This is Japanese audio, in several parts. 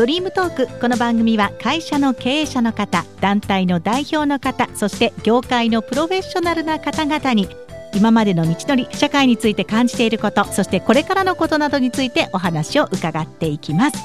ドリームトークこの番組は会社の経営者の方団体の代表の方そして業界のプロフェッショナルな方々に今までの道のり社会について感じていることそしてこれからのことなどについてお話を伺っていきます。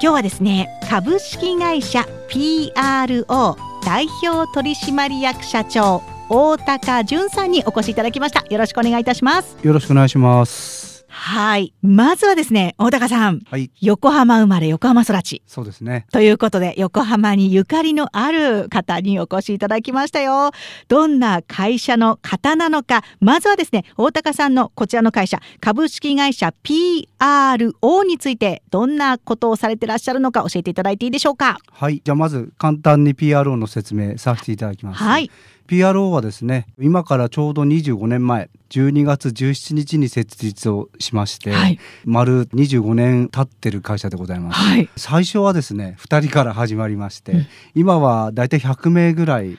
今日はですね株式会社 PRO 代表取締役社長大高淳さんにお越しいただきました。よろしくお願いいたします。よろしくお願いします。はい。まずはですね大高さん、はい、横浜生まれ横浜育ち。そうですね。ということで横浜にゆかりのある方にお越しいただきましたよ。どんな会社の方なのか。まずはですね大高さんのこちらの会社株式会社 PRO についてどんなことをされてらっしゃるのか教えていただいていいでしょうか。はい。じゃあまず簡単に PRO の説明させていただきます。はい PRO はですね今からちょうど25年前12月17日に設立をしまして、はい、丸25年経ってる会社でございます、はい、最初はですね2人から始まりまして、うん、今はだいたい100名ぐらいい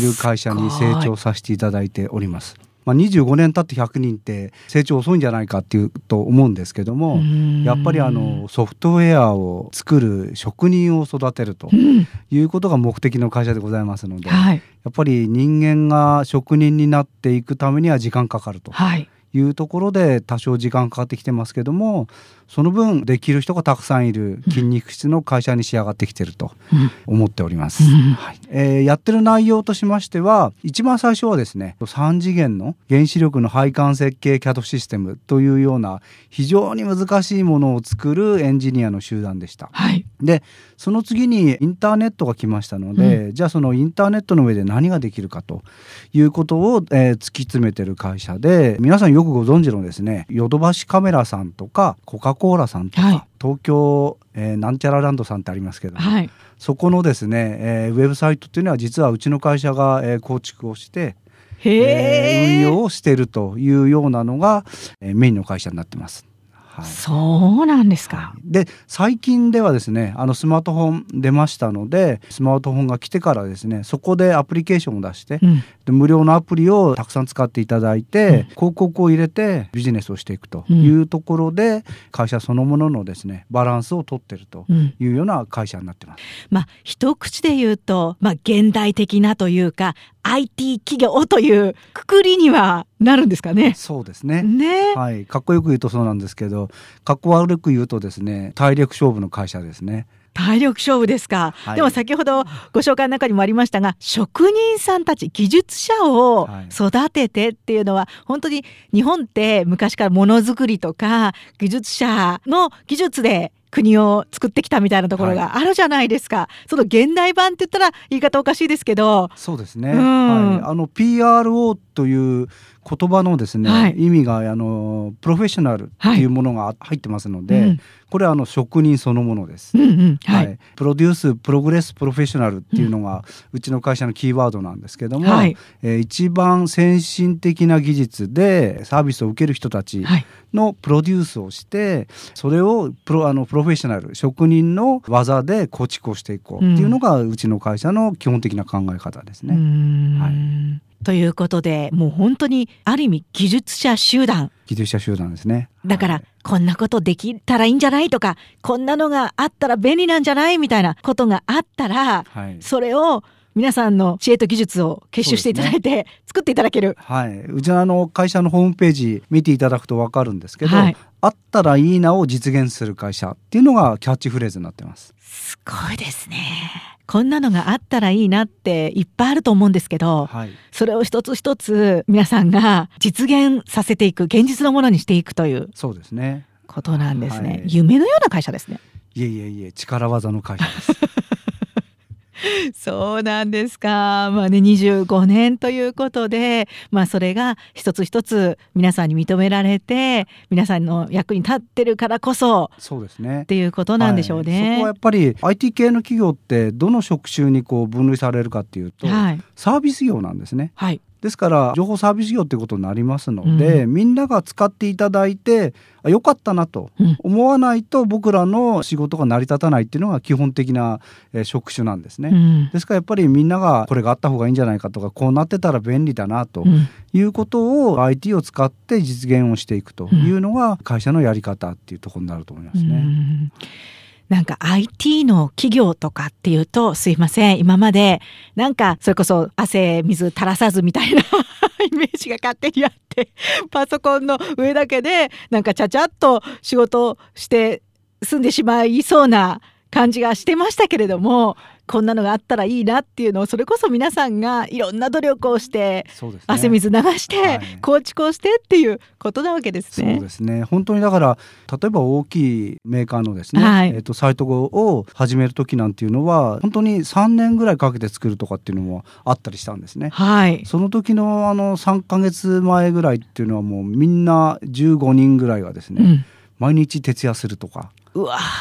る会社に成長させていただいておりますまあ、25年経って100人って成長遅いんじゃないかっていうと思うんですけどもやっぱりあのソフトウェアを作る職人を育てるということが目的の会社でございますので、はい、やっぱり人間が職人になっていくためには時間かかると。はいいうところで多少時間かかってきてますけどもその分できる人がたくさんいる筋肉質の会社に仕上がってきてると思っております、はい。えー、やってる内容としましては一番最初はですね3次元の原子力の配管設計 CAD システムというような非常に難しいものを作るエンジニアの集団でした、はい、でその次にインターネットが来ましたので、うん、じゃあそのインターネットの上で何ができるかということを、えー、突き詰めてる会社で皆さんよくご存知のですねヨドバシカメラさんとかコカ・コーラさんとか、はい、東京、えー、なんちゃらランドさんってありますけど、はい、そこのですね、えー、ウェブサイトっていうのは実はうちの会社が、えー、構築をしてえー、運用をしているというようなのが、えー、メインの会社になってます。はい、そうなんですか。で最近ではですねあのスマートフォン出ましたのでスマートフォンが来てからですねそこでアプリケーションを出して、うん、で無料のアプリをたくさん使っていただいて、うん、広告を入れてビジネスをしていくというところで、うん、会社そのもののですねバランスをとってるというような会社になってます。まあ一口で言うと、まあ、現代的なというか IT 企業というくくりにはなるんですかね。そうですね。ね。はい。かっこよく言うとそうなんですけど、かっこ悪く言うとですね、体力勝負の会社ですね。体力勝負ですか、はい、でも先ほどご紹介の中にもありましたが職人さんたち技術者を育ててっていうのは、本当に日本って昔からものづくりとか技術者の技術で国を作ってきたみたいなところがあるじゃないですか、はい、その現代版って言ったら言い方おかしいですけど。そうですね、うん、はい、あの PRO という言葉のですね、はい、意味があのプロフェッショナルっていうものが入ってますので、はいうん、これはあの職人そのものです、うんうん。はい、プロデュースプログレスプロフェッショナルっていうのが、うちの会社のキーワードなんですけども、はい、えー、一番先進的な技術でサービスを受ける人たちのプロデュースをしてそれをプロあのプロフェッショナル職人の技で構築をしていこうっていうのが、うちの会社の基本的な考え方ですね。はいということでもう本当にある意味技術者集団技術者集団ですねだから、はい、こんなことできたらいいんじゃないとかこんなのがあったら便利なんじゃないみたいなことがあったら、はい、それを皆さんの知恵と技術を結集していただいて、ね、作っていただける。はい。うちのあの会社のホームページ見ていただくとわかるんですけど、はい、あったらいいなを実現する会社っていうのがキャッチフレーズになってます。すごいですね。こんなのがあったらいいなっていっぱいあると思うんですけど、はい、それを一つ一つ皆さんが実現させていく現実のものにしていくというそうですね。ことなんですね、はい、夢のような会社ですね。いえいえいえ力技の会社です そうなんですか。まあね、25年ということで、まあそれが一つ一つ皆さんに認められて、皆さんの役に立ってるからこそ、そうですね。っていうことなんでしょうね。はい、そこはやっぱり IT 系の企業ってどの職種にこう分類されるかっていうと、はい、サービス業なんですね。はい。ですから情報サービス業っていうことになりますので、うん、みんなが使っていただいてよかったなと思わないと僕らの仕事が成り立たないっていうのが基本的な、え職種なんですね、うん、ですからやっぱりみんながこれがあった方がいいんじゃないかとかこうなってたら便利だなということを IT を使って実現をしていくというのが会社のやり方っていうところになると思いますね。なんか IT の企業とかっていうと、すいません、今まで、なんか、それこそ汗水垂らさずみたいな イメージが勝手にあって、パソコンの上だけで、なんかちゃちゃっと仕事して済んでしまいそうな感じがしてましたけれども、こんなのがあったらいいなっていうのをそれこそ皆さんがいろんな努力をして、ね、汗水流して、はい、構築をしてっていうことなわけですね。そうですね本当にだから例えば大きいメーカーのですね、はい、えーと、サイトを始める時なんていうのは本当に3年ぐらいかけて作るとかっていうのもあったりしたんですね。はい、その時のあの3か月前ぐらいっていうのはもうみんな15人ぐらいがですね、うん、毎日徹夜するとか。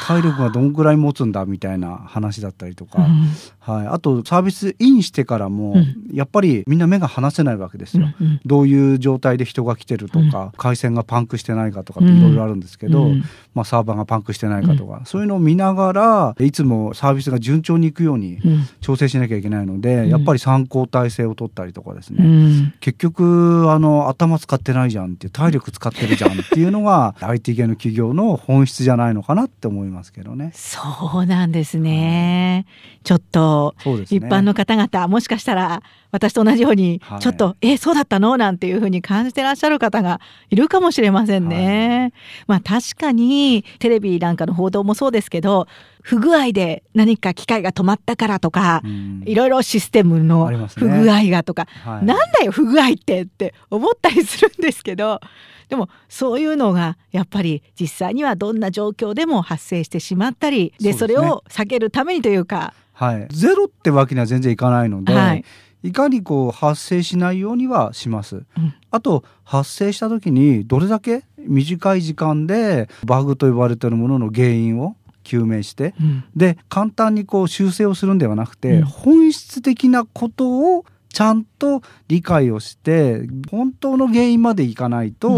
体力がどんぐらい持つんだみたいな話だったりとか、うん、はい、あとサービスインしてからも、やっぱりみんな目が離せないわけですよ、うんうん、どういう状態で人が来てるとか、回線がパンクしてないかとかっていろいろあるんですけど、まあ、サーバーがパンクしてないかとか、そういうのを見ながらいつもサービスが順調にいくように調整しなきゃいけないので、やっぱり参考体制を取ったりとかですね、結局あの頭使ってないじゃんって体力使ってるじゃんっていうのが IT 系の企業の本質じゃないのかなって思いますけどね。そうなんですね。ちょっと、一般の方々、もしかしたら私と同じように、ちょっと、はい、え、そうだったの？なんていうふうに感じてらっしゃる方がいるかもしれませんね。はい、まあ確かに、テレビなんかの報道もそうですけど、不具合で何か機械が止まったからとか、いろいろシステムの不具合がとか、ねはい、なんだよ不具合ってって思ったりするんですけど、でもそういうのがやっぱり実際にはどんな状況でも発生してしまったりで、それを避けるためにというか。はい、ゼロってわけには全然いかないので、はい、いかにこう発生しないようにはします。うん、あと発生した時にどれだけ短い時間でバグと呼ばれているものの原因を究明して、うん、で簡単にこう修正をするんではなくて、うん、本質的なことをちゃんと理解をして本当の原因までいかないと、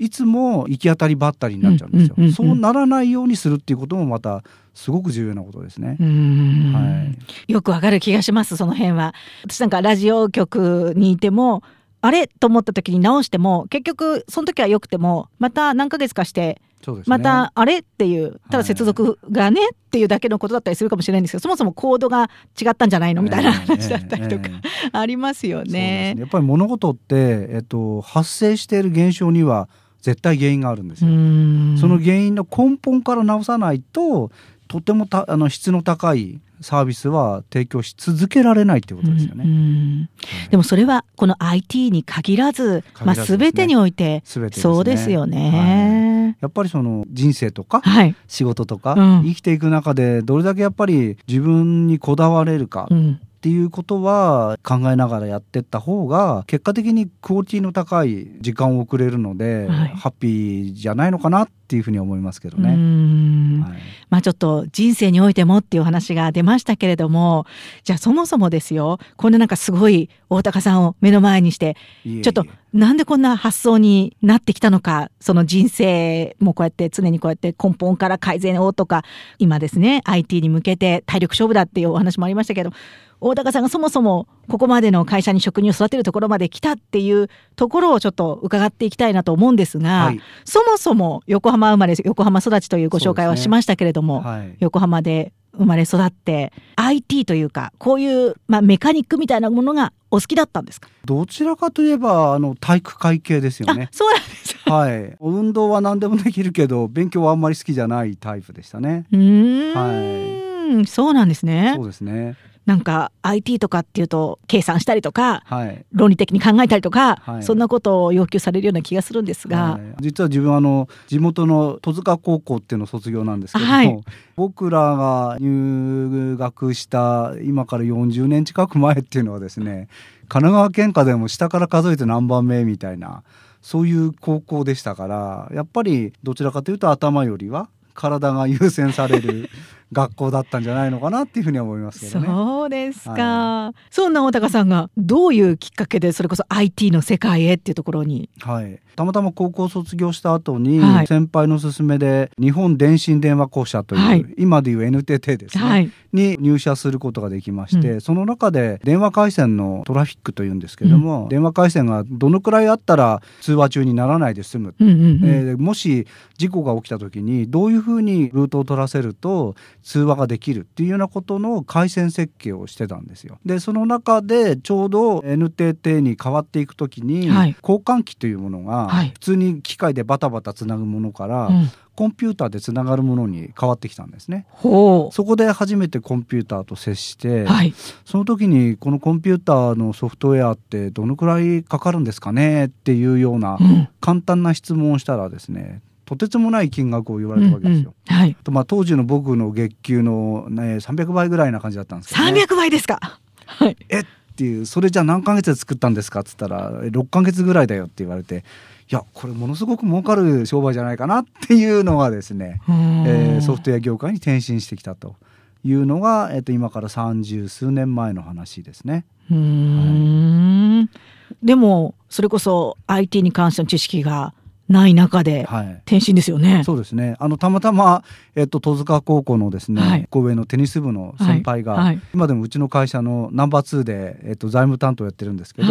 うん、いつも行き当たりばったりになっちゃうんですよ、うんうんうんそうならないようにするっていうこともまたすごく重要なことですね。はい、よくわかる気がしますその辺は。私なんかラジオ局にいてもあれ？と思った時に直しても結局その時は良くてもまた何ヶ月かしてね、またあれっていうただ接続がね、はい、っていうだけのことだったりするかもしれないんですけどそもそもコードが違ったんじゃないのみたいな話だったりとか、えー、ありますよね、ね、やっぱり物事って、えっと、発生している現象には絶対原因があるんですよ。その原因の根本から直さないととてもたあの質の高いサービスは提供し続けられないということですよね。うんうん。でもそれはこの IT に限らず、まあ全てにおいて、ね、そうですよね、はい、やっぱりその人生とか、仕事とか、うん、生きていく中でどれだけやっぱり自分にこだわれるか。っていうことは考えながらやってった方が結果的にクオリティの高い時間を送れるので、はい、ハッピーじゃないのかなっていうふうに思いますけどね。はい、まあちょっと人生においてもっていう話が出ましたけれどもじゃあそもそもですよ。こんななんかすごい大高さんを目の前にしてちょっとなんでこんな発想になってきたのかその人生もこうやって常にこうやって根本から改善をとか今ですね IT に向けて体力勝負だっていうお話もありましたけど大高さんがそもそもここまでの会社に職人を育てるところまで来たっていうところをちょっと伺っていきたいなと思うんですが、はい、そもそも横浜生まれ横浜育ちというご紹介はしましたけれども、ねはい、横浜で生まれ育って IT というかこういう、まあ、メカニックみたいなものがお好きだったんですか？どちらかといえばあの体育会系ですよね。そうなんです。はい。運動は何でもできるけど勉強はあんまり好きじゃないタイプでしたね。うん。はい。そうなんですね。そうですねなんか IT とかっていうと計算したりとか、はい、論理的に考えたりとか、はい、そんなことを要求されるような気がするんですが、はい、実は自分あの地元の戸塚高校っていうのを卒業なんですけども、僕らが入学した今から40年近く前っていうのはですね神奈川県下でも下から数えて何番目みたいなそういう高校でしたからやっぱりどちらかというと頭よりは体が優先される学校だったんじゃないのかなっていうふうに思いますけどね。そうですか、はい、そんな大高さんがどういうきっかけでそれこそ IT の世界へっていうところに。はい、たまたま高校卒業した後に、はい、先輩の勧めで日本電信電話公社という、はい、今でいう NTT ですね、はい、に入社することができまして、うん、その中で電話回線のトラフィックというんですけども、うん、電話回線がどのくらいあったら通話中にならないで済む、うんうんうん、えー、もし事故が起きた時にどういうふうにルートを取らせると通話ができるっていうようなことの回線設計をしてたんですよ。でその中でちょうど NTT に変わっていく時に、はい、交換機というものが普通に機械でバタバタつなぐものから、うん、コンピューターでつながるものに変わってきたんですね。そこで初めてコンピューターと接して、はい、その時にこのコンピューターのソフトウェアってどのくらいかかるんですかね？っていうような簡単な質問をしたらですね、とてつもない金額を言われたわけですよ。うんうん、はい、とまあ当時の僕の月給の、ね、300倍ぐらいな感じだったんですけど、ね、300倍ですか、はい、えっていうそれじゃあ何ヶ月で作ったんですかっつったら6ヶ月ぐらいだよって言われていやこれものすごく儲かる商売じゃないかなっていうのがですね、えー、ソフトウェア業界に転身してきたというのが、えー、と今から三十数年前の話ですね。うん、はい、でもそれこそ IT に関しての知識がない中で転身ですよね、はい、そうですね。あのたまたま、えっと、戸塚高校のですね、はい、神戸のテニス部の先輩が、はい、今でもうちの会社のナンバー2で、えっと、財務担当やってるんですけど、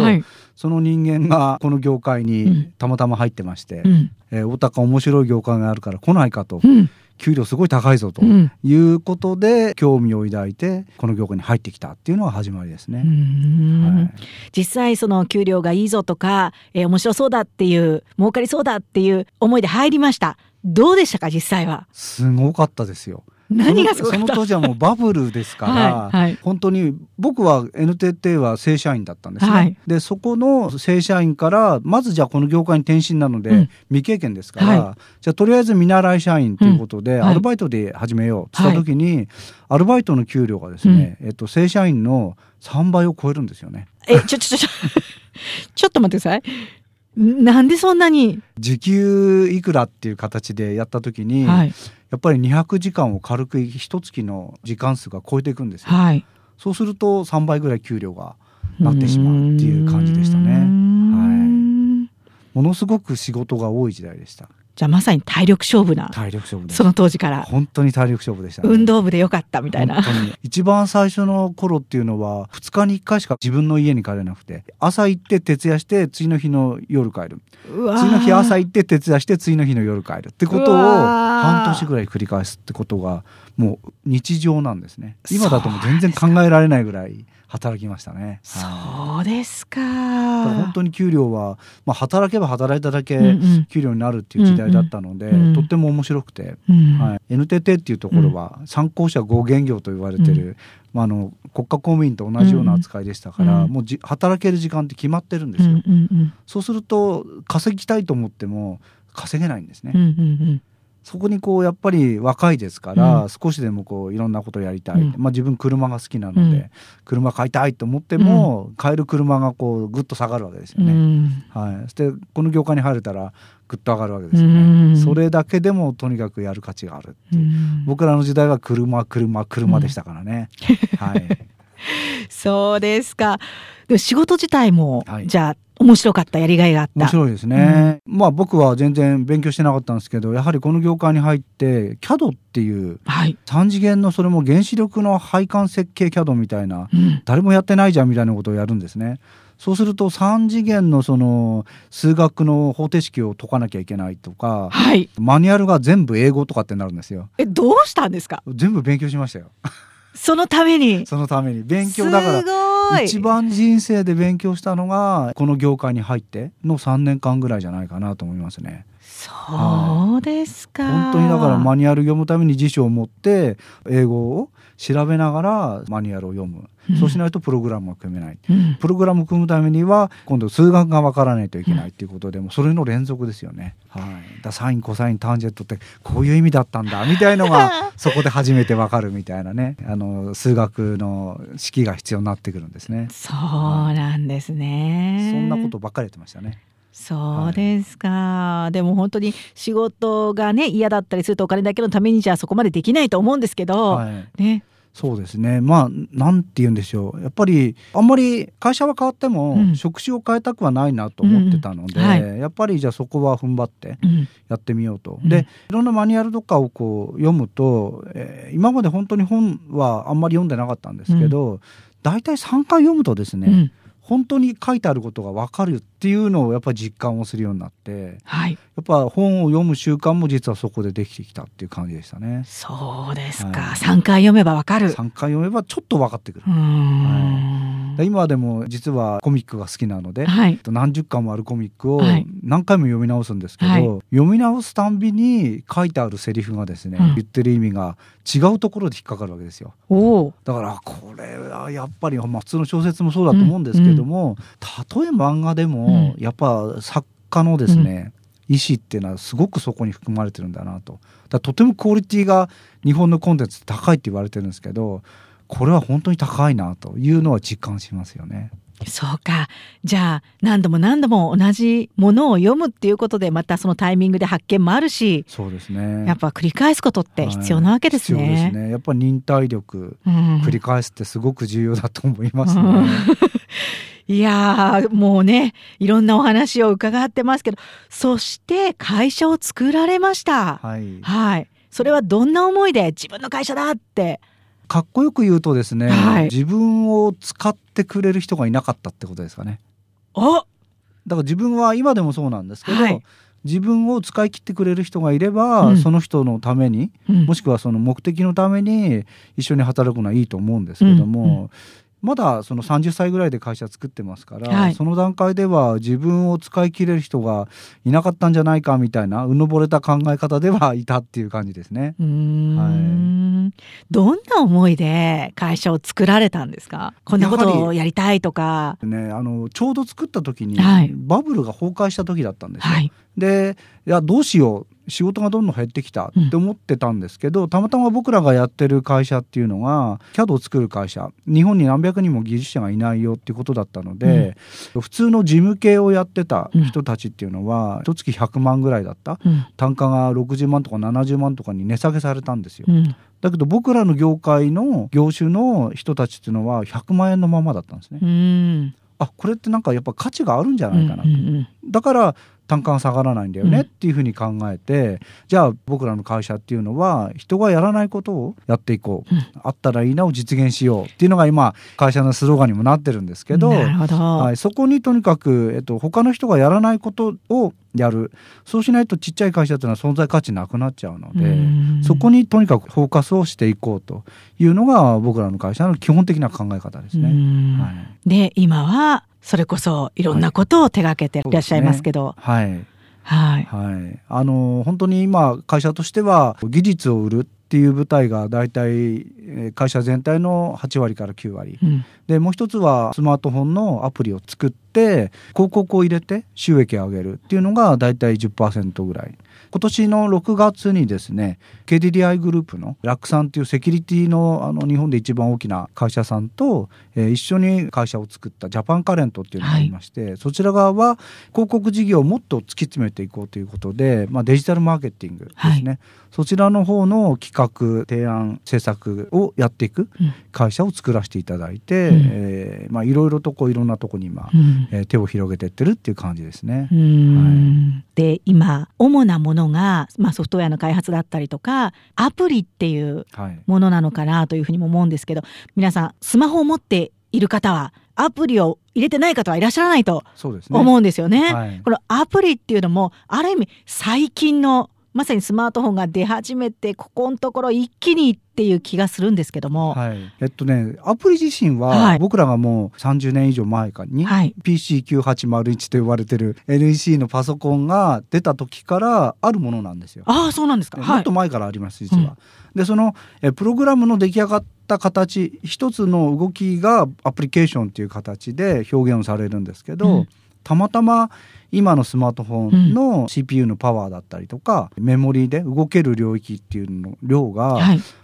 その人間がこの業界にたまたま入ってまして、うん、えー、大高面白い業界があるから来ないかと。うん給料すごい高いぞということで、興味を抱いてこの業界に入ってきたっていうのが始まりですね。はい、実際その給料がいいぞとか、えー、面白そうだっていう儲かりそうだっていう思いで入りました。どうでしたか実際は？すごかったですよ。何がその当時はもうバブルですから、はいはい、本当に僕は NTT は正社員だったんですね、はい、でそこの正社員からまずじゃあこの業界に転身なので、うん、未経験ですから、じゃあとりあえず見習い社員ということで、アルバイトで始めようとした時に、アルバイトの給料がですね、うん、えっと、正社員の3倍を超えるんですよね。えちょちょちょ ちょっと待ってください。なんでそんなに？時給いくらっていう形でやった時に、はい、やっぱり200時間を軽く一月の時間数が超えていくんですよ、はい、そうすると3倍ぐらい給料がなってしまうっていう感じでしたね。はい。ものすごく仕事が多い時代でしたじゃあまさに体力勝負な体力勝負その当時から。本当に体力勝負でした、ね、運動部でよかったみたいな。一番最初の頃っていうのは2日に1回しか自分の家に帰れなくて朝行って徹夜して次の日の夜帰る。次の日朝行って徹夜して次の日の夜帰る。ってことを半年ぐらい繰り返すってことがもう日常なんですね。今だともう全然考えられないぐらい働きましたね。そうですか。本当に給料は、まあ、働けば働いただけ給料になるっていう時代だったので、うんうん、とっても面白くて、うん、はい、NTT っていうところは参考者合原業と言われてる、まあ、あの国家公務員と同じような扱いでしたから、もうじ働ける時間って決まってるんですよ。そうすると稼ぎたいと思っても稼げないんですね。うんうんうんそこにこうやっぱり若いですから、うん、少しでもこういろんなことやりたい、うん、まあ、自分車が好きなので、うん、車買いたいと思っても、買える車がこうぐっと下がるわけですよね。はい、そしてこの業界に入れたらぐっと上がるわけですよね。それだけでもとにかくやる価値があるっていう、僕らの時代は車車車でしたからね。はい、そうですか。仕事自体も、はい、じゃあ面白かったやりがいがあった。面白いですね、うん、まあ僕は全然勉強してなかったんですけどやはりこの業界に入って CAD っていう、はい、3次元のそれも原子力の配管設計 CAD みたいな、うん、誰もやってないじゃんみたいなことをやるんですね。そうすると3次元のその数学の方程式を解かなきゃいけないとか、はい、マニュアルが全部英語とかってなるんですよ。えどうしたんですか？全部勉強しましたよそのために。そのために。勉強だから。一番人生で勉強したのがこの業界に入っての3年間ぐらいじゃないかなと思いますね。そうですか、はい、本当にだからマニュアル読むために辞書を持って英語を調べながらマニュアルを読む、うん、そうしないとプログラムが組めない、うん、プログラム組むためには今度数学がわからないといけないっていうことで、もそれの連続ですよね。はい、だサインコサインタンジェットってこういう意味だったんだみたいのが そこで初めてわかるみたいなね。あの数学の式が必要になってくるんですね。そうなんですね、はい、そんなことばっかりやってましたね。そうですか、はい、でも本当に仕事がね嫌だったりするとお金だけのためにじゃあそこまでできないと思うんですけど、はい、ね。そうですね。まあなんて言うんでしょう。やっぱりあんまり会社は変わっても、職種を変えたくはないなと思ってたので、うん。はい、やっぱりじゃあそこは踏ん張ってやってみようと。うん、でいろんなマニュアルとかをこう読むと、えー、今まで本当に本はあんまり読んでなかったんですけど、大体3回読むとですね、本当に書いてあることが分かるっていうのをやっぱり実感をするようになって、はい、やっぱ本を読む習慣も実はそこでできてきたっていう感じでしたね。そうですか、はい、3回読めば分かる。3回読めばちょっと分かってくる。はい、今でも実はコミックが好きなので、はい、何十巻もあるコミックを何回も読み直すんですけど、はい、読み直すたんびに書いてあるセリフがですね、うん、言ってる意味が違うところで引っかかるわけですよ。だからこれはやっぱり、まあ、普通の小説もそうだと思うんですけども、うん。うん、例え漫画でもやっぱ作家のですね、意思っていうのはすごくそこに含まれてるんだなとだとてもクオリティが日本のコンテンツ高いって言われてるんですけどこれは本当に高いなというのは実感しますよね。そうか。じゃあ、何度も何度も同じものを読むっていうことで、またそのタイミングで発見もあるし、そうですね。やっぱ繰り返すことって必要なわけですね。はい、必要ですね。やっぱ忍耐力、うん、繰り返すってすごく重要だと思いますね。うんいやー、もうね、いろんなお話を伺ってますけど、そして会社を作られました。はい。はい。それはどんな思いで自分の会社だって。かっこよく言うとですね、はい、自分を使ってくれる人がいなかったってことですかね。お！だから自分は今でもそうなんですけど、はい、自分を使い切ってくれる人がいれば、うん、その人のために、うん、もしくはその目的のために一緒に働くのはいいと思うんですけども、うん。うんまだその30歳ぐらいで会社作ってますから、はい、その段階では自分を使い切れる人がいなかったんじゃないかみたいなうぬぼれた考え方ではいたっていう感じですね。はい、どんな思いで会社を作られたんですか？こんなことをやりたいとか。ね、あのちょうど作った時に、バブルが崩壊した時だったんですよ。はい、でいやどうしよう仕事がどんどん減ってきたって思ってたんですけど、うん、たまたま僕らがやってる会社っていうのが CAD を作る会社日本に何百人も技術者がいないよっていうことだったので、うん、普通の事務系をやってた人たちっていうのは一月100万ぐらいだった、うん、単価が60万とか70万とかに値下げされたんですよ。だけど僕らの業界の業種の人たちっていうのは100万円のままだったんですね。あこれってなんかやっぱ価値があるんじゃないかなと、うんうんうん、だから単価が下がらないんだよねっていうふうに考えて、うん、じゃあ僕らの会社っていうのは人がやらないことをやっていこう、うん、あったらいいなを実現しようっていうのが今会社のスローガンにもなってるんですけどはい、そこにとにかく、えっと、他の人がやらないことをやる。そうしないとちっちゃい会社っていうのは存在価値なくなっちゃうのでそこにとにかくフォーカスをしていこうというのが僕らの会社の基本的な考え方ですね。はい、で今はそれこそいろんなことを手がけていらっしゃいますけど。はい、はい、はい、あの本当に今会社としては技術を売るっていう舞台が大体会社全体の8割から9割、うん、でもう一つはスマートフォンのアプリを作って広告を入れて収益を上げるっていうのが大体10%ぐらい。今年の6月にですね KDDI グループのラックさんっていうセキュリティのあの日本で一番大きな会社さんと、えー、一緒に会社を作ったジャパンカレントっていうのがありまして、はい、そちら側は広告事業をもっと突き詰めていこうということで、まあ、デジタルマーケティングですね、はい、そちらの方の企画提案制作をやっていく会社を作らせていただいて、うん、えー、まあ、いろいろとこういろんなとこに今、うん、えー、手を広げていってるっていう感じですね。はい、で今主なもののが、まあ、ソフトウェアの開発だったりとかアプリっていうものなのかなというふうにも思うんですけど、皆さんスマホを持っている方はアプリを入れてない方はいらっしゃらないと思うんですよね。ね。はい、このアプリっていうのもある意味最近のまさにスマートフォンが出始めてここのところ一気にっていう気がするんですけども、はい、えっとねアプリ自身は僕らがもう30年以上前かに、はい、PC9801 と呼ばれてる NEC のパソコンが出た時からあるものなんですよ。ああそうなんですか。もっと前からあります実は。うん、でそのえプログラムの出来上がった形一つの動きがアプリケーションっていう形で表現をされるんですけど、うん、たまたま今のスマートフォンの CPU のパワーだったりとか、うん、メモリーで動ける領域っていうの量が、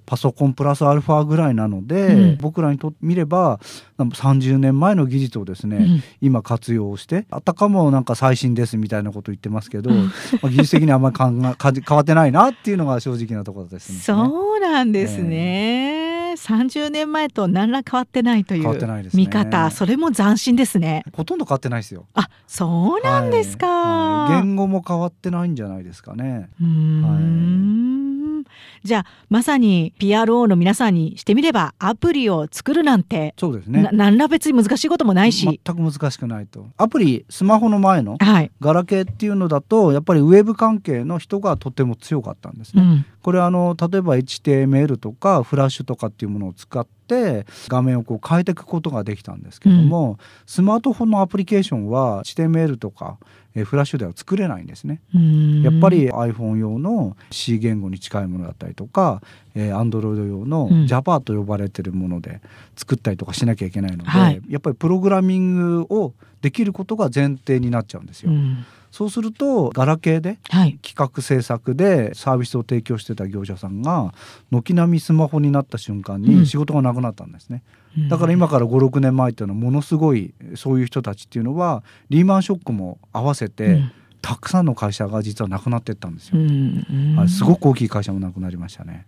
パソコンプラスアルファぐらいなので、うん、僕らにとってみれば30年前の技術をですね、うん、今活用してあたかもなんか最新ですみたいなこと言ってますけど、まあ、技術的にあんまり 変わってないなっていうのが正直なところですね。そうなんですね、えー30年前と何ら変わってないという見方、ね、それも斬新ですね。ほとんど変わってないですよ。あそうなんですか、はい。はい、言語も変わってないんじゃないですかね。うん、はいじゃあまさに PRO の皆さんにしてみればアプリを作るなんてそうですね。何ら別に難しいこともないし。全く難しくないと。アプリスマホの前のガラケーっていうのだとやっぱりウェブ関係の人がとても強かったんですね、うん、これあの例えば HTML とかフラッシュとかっていうものを使って画面をこう変えていくことができたんですけども、うん、スマートフォンのアプリケーションは HTML とかえフラッシュでは作れないんですね。やっぱり iPhone 用の C 言語に近いものだったりとか、えー、Android 用の Java と呼ばれてるもので作ったりとかしなきゃいけないので、はい、やっぱりプログラミングをできることが前提になっちゃうんですよ。そうするとガラケーで企画制作でサービスを提供してた業者さんが軒並みスマホになった瞬間に仕事がなくなったんですね。だから今から56年前っていうのはものすごいそういう人たちっていうのはリーマンショックも合わせて、たくさんの会社が実はなくなっていったんですよ。はい、すごく大きい会社もなくなりましたね。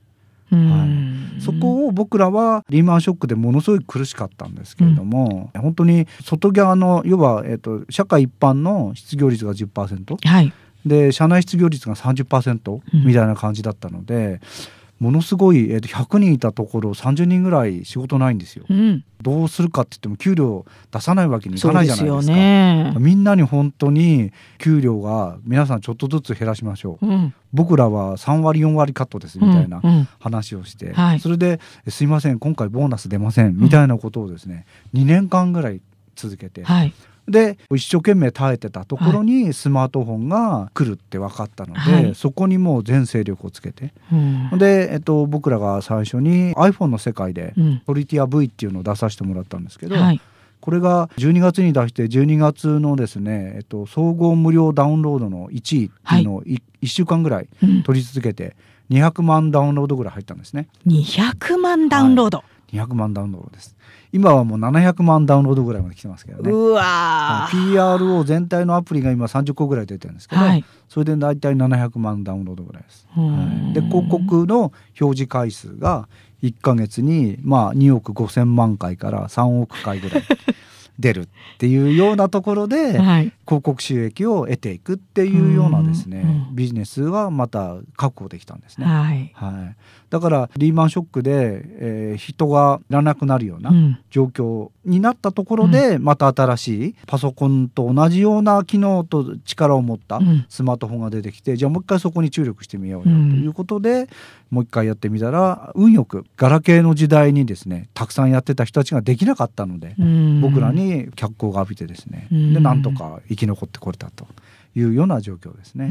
はい、そこを僕らはリーマンショックでものすごい苦しかったんですけれども、うん、本当に外側の要は、えーと、社会一般の失業率が10%、はい、で社内失業率が30%みたいな感じだったので、うんものすごい、えー、と100人いたところ30人ぐらい仕事ないんですよ、うん、どうするかって言っても給料出さないわけにいかないじゃないですか、ね、みんなに本当に給料が皆さんちょっとずつ減らしましょう、うん、僕らは3割4割カットですみたいな話をして、うんうんそれで「すいません今回ボーナス出ません」みたいなことをですね2年間ぐらい続けて、はいで一生懸命耐えてたところにスマートフォンが来るって分かったので、はい、そこにもう全勢力をつけて、うん、で、えっと、僕らが最初に iPhone の世界でトリティア V っていうのを出させてもらったんですけど、はい、これが12月に出して12月のですね、えっと、総合無料ダウンロードの1位っていうのを 1,、はい、1週間ぐらい取り続けて200万ダウンロードぐらい入ったんですね。200万ダウンロード、200万ダウンロードです。今はもう700万ダウンロードぐらいまで来てますけどね。うわ PRO 全体のアプリが今30個ぐらい出てるんですけど、はい、それで大体700万ダウンロードぐらいです。はい、で広告の表示回数が1か月にまあ2億5千万回から3億回ぐらい。出るっていうようなところで、はい、広告収益を得ていくっていうようなですね、うんうん、ビジネスはまた確保できたんですね。はい、はい、だからリーマンショックで、えー、人がいらなくなるような状況になったところで、うん、また新しいパソコンと同じような機能と力を持ったスマートフォンが出てきて、じゃあもう一回そこに注力してみようよということで、もう一回やってみたら運よくガラケーの時代にですねたくさんやってた人たちができなかったので、僕らに脚光が浴びてですね、でなんとか生き残ってこれたと。いうような状況ですね。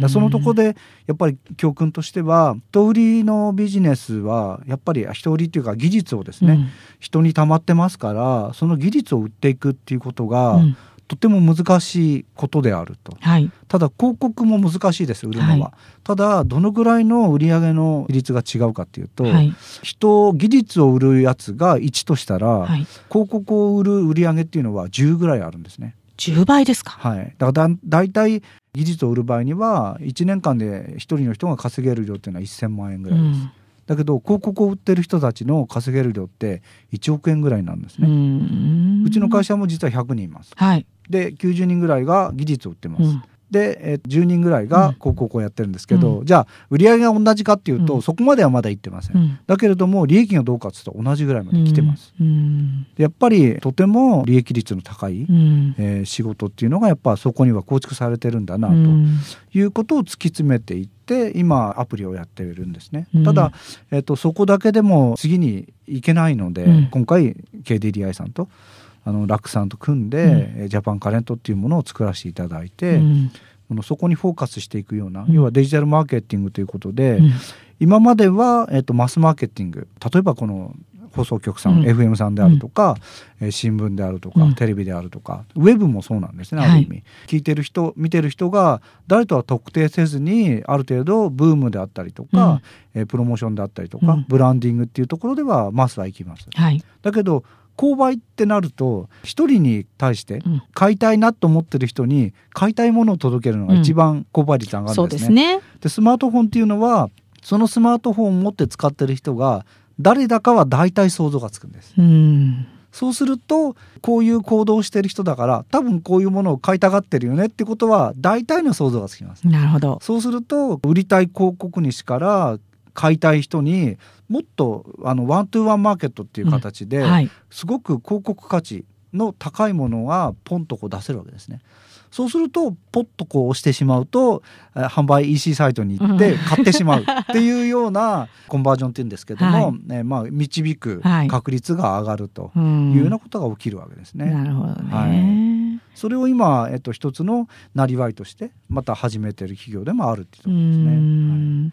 はい、そのとこでやっぱり教訓としては人売りのビジネスはやっぱり人売りっていうか技術をですね、うん、人に溜まってますからその技術を売っていくっていうことが、うん。とても難しいことであると、はい、ただ広告も難しいです売るのは、はい、ただどのぐらいの売り上げの比率が違うかっていうと、はい、人技術を売るやつが1としたら、広告を売る売り上げっていうのは10ぐらいあるんですね10倍ですか？はい。だからだ大体技術を売る場合には1年間で1人の人が稼げる量っていうのは1000万円ぐらいです、うん。だけど広告を売ってる人たちの稼げる量って1億円ぐらいなんですね。うちの会社も実は100人います。はい、で90人ぐらいが技術を売ってます。うんで、えー、10人ぐらいが広告をやってるんですけど、うん、じゃあ売り上げが同じかっていうと、うん、そこまではまだいってません、うん、だけれども利益がどうかっていうと同じぐらいまで来てます、やっぱりとても利益率の高い、えー、仕事っていうのがやっぱそこには構築されてるんだなということを突き詰めていって今アプリをやっているんですね、ただ、えーと、そこだけでも次に行けないので、今回 KDDI さんとあの楽さんと組んで、うん、ジャパンカレントっていうものを作らせていただいて、うん、そこにフォーカスしていくような、要はデジタルマーケティングということで、今までは、えっと、マスマーケティング例えばこの放送局さん、うん、FM さんであるとか、うん、新聞であるとか、うん、テレビであるとかウェブもそうなんですねある意味、はい、聞いてる人見てる人が誰とは特定せずにある程度ブームであったりとか、うん、えプロモーションであったりとか、ブランディングっていうところではマスは行きます。はい、だけど購買ってなると一人に対して買いたいなと思ってる人に買いたいものを届けるのが一番購買率上がるんですね。うん、で、ね、スマートフォンっていうのはそのスマートフォンを持って使ってる人が誰だかは大体想像がつくんです。うんそうするとこういう行動をしてる人だから多分こういうものを買いたがってるよねってことは大体の想像がつきます。なるほど。そうすると売りたい広告主から買いたい人にもっとあのワントゥーワンマーケットっていう形で、うんはい、すごく広告価値の高いものがポンとこう出せるわけですね。そうするとポッとこう押してしまうと販売 EC サイトに行って買ってしまうっていうようなコンバージョンっていうんですけども、はい、まあ、導く確率が上がるというようなことが起きるわけですね。なるほどね、はいそれを今、えっと、一つのなりわいとしてまた始めてる企業でもあるっていうところですね。はい